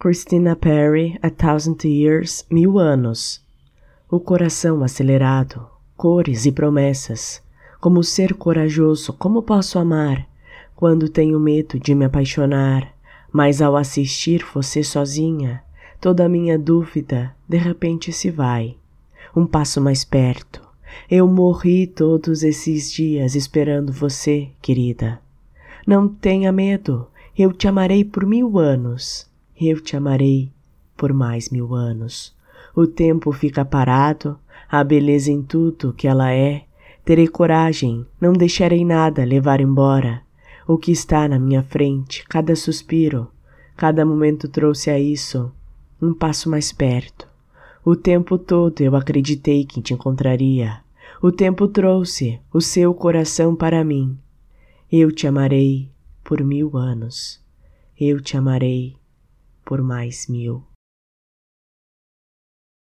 Christina Perry, A Thousand Years, Mil Anos. O coração acelerado, cores e promessas. Como ser corajoso, como posso amar? Quando tenho medo de me apaixonar, mas ao assistir você sozinha, toda a minha dúvida de repente se vai. Um passo mais perto. Eu morri todos esses dias esperando você, querida. Não tenha medo, eu te amarei por mil anos eu te amarei por mais mil anos. O tempo fica parado, a beleza em tudo que ela é. Terei coragem, não deixarei nada levar embora. O que está na minha frente, cada suspiro, cada momento trouxe a isso, um passo mais perto. O tempo todo eu acreditei que te encontraria. O tempo trouxe o seu coração para mim. Eu te amarei por mil anos. Eu te amarei por mais mil.